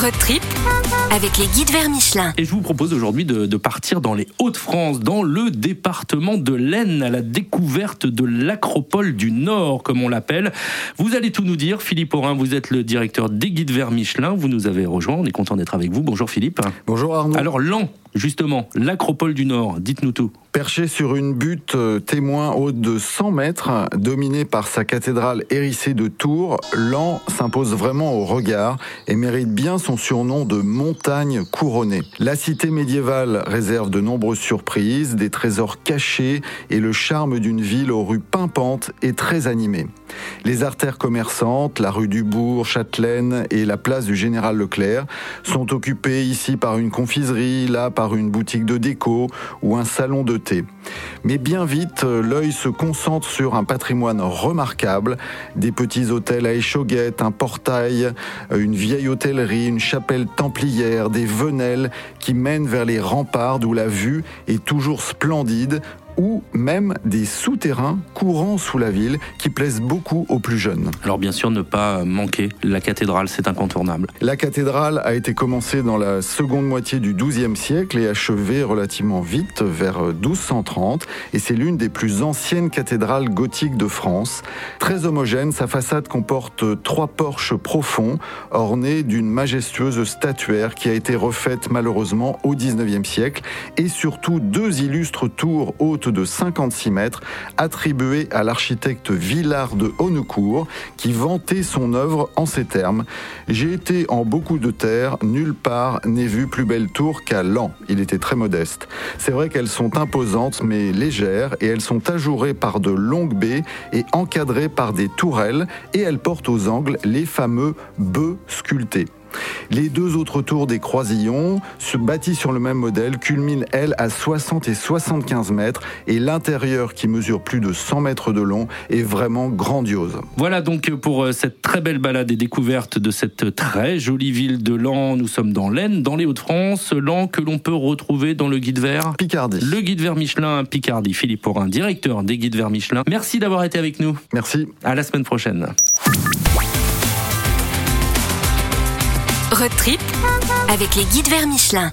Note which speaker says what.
Speaker 1: Road trip avec les guides vers Michelin.
Speaker 2: Et je vous propose aujourd'hui de, de partir dans les Hauts-de-France, dans le département de l'Aisne, à la découverte de l'acropole du Nord, comme on l'appelle. Vous allez tout nous dire. Philippe Aurin, vous êtes le directeur des guides vers Michelin. Vous nous avez rejoint. On est content d'être avec vous. Bonjour Philippe.
Speaker 3: Bonjour Arnaud.
Speaker 2: Alors, l'an, justement, l'acropole du Nord, dites-nous tout.
Speaker 3: Perché sur une butte euh, témoin haute de 100 mètres, dominée par sa cathédrale hérissée de tours, l'An s'impose vraiment au regard et mérite bien son surnom de montagne couronnée. La cité médiévale réserve de nombreuses surprises, des trésors cachés et le charme d'une ville aux rues pimpantes et très animées. Les artères commerçantes, la rue du Bourg, Châtelaine et la place du Général Leclerc sont occupées ici par une confiserie, là par une boutique de déco ou un salon de thé. Mais bien vite, l'œil se concentre sur un patrimoine remarquable, des petits hôtels à échauguettes, un portail, une vieille hôtellerie, une chapelle templière, des venelles qui mènent vers les remparts d'où la vue est toujours splendide, ou même des souterrains courant sous la ville qui plaisent beaucoup aux plus jeunes.
Speaker 2: Alors bien sûr, ne pas manquer la cathédrale, c'est incontournable.
Speaker 3: La cathédrale a été commencée dans la seconde moitié du XIIe siècle et achevée relativement vite, vers 1230, et c'est l'une des plus anciennes cathédrales gothiques de France. Très homogène, sa façade comporte trois porches profonds, ornés d'une majestueuse statuaire qui a été refaite malheureusement au XIXe siècle, et surtout deux illustres tours hautes de 56 mètres, attribuée à l'architecte Villard de Honnecourt, qui vantait son œuvre en ces termes. J'ai été en beaucoup de terres, nulle part n'ai vu plus belle tour qu'à Lan. Il était très modeste. C'est vrai qu'elles sont imposantes mais légères et elles sont ajourées par de longues baies et encadrées par des tourelles et elles portent aux angles les fameux bœufs sculptés. Les deux autres tours des croisillons, se bâtis sur le même modèle, culminent, elles, à 60 et 75 mètres et l'intérieur, qui mesure plus de 100 mètres de long, est vraiment grandiose.
Speaker 2: Voilà donc pour euh, cette très belle balade et découverte de cette très jolie ville de Lens. Nous sommes dans l'Aisne, dans les Hauts-de-France. Lens que l'on peut retrouver dans le guide vert
Speaker 3: Picardie.
Speaker 2: Le guide vert Michelin Picardie. Philippe Aurin, directeur des guides vert Michelin. Merci d'avoir été avec nous.
Speaker 3: Merci.
Speaker 2: À la semaine prochaine.
Speaker 1: Road trip avec les guides vers Michelin.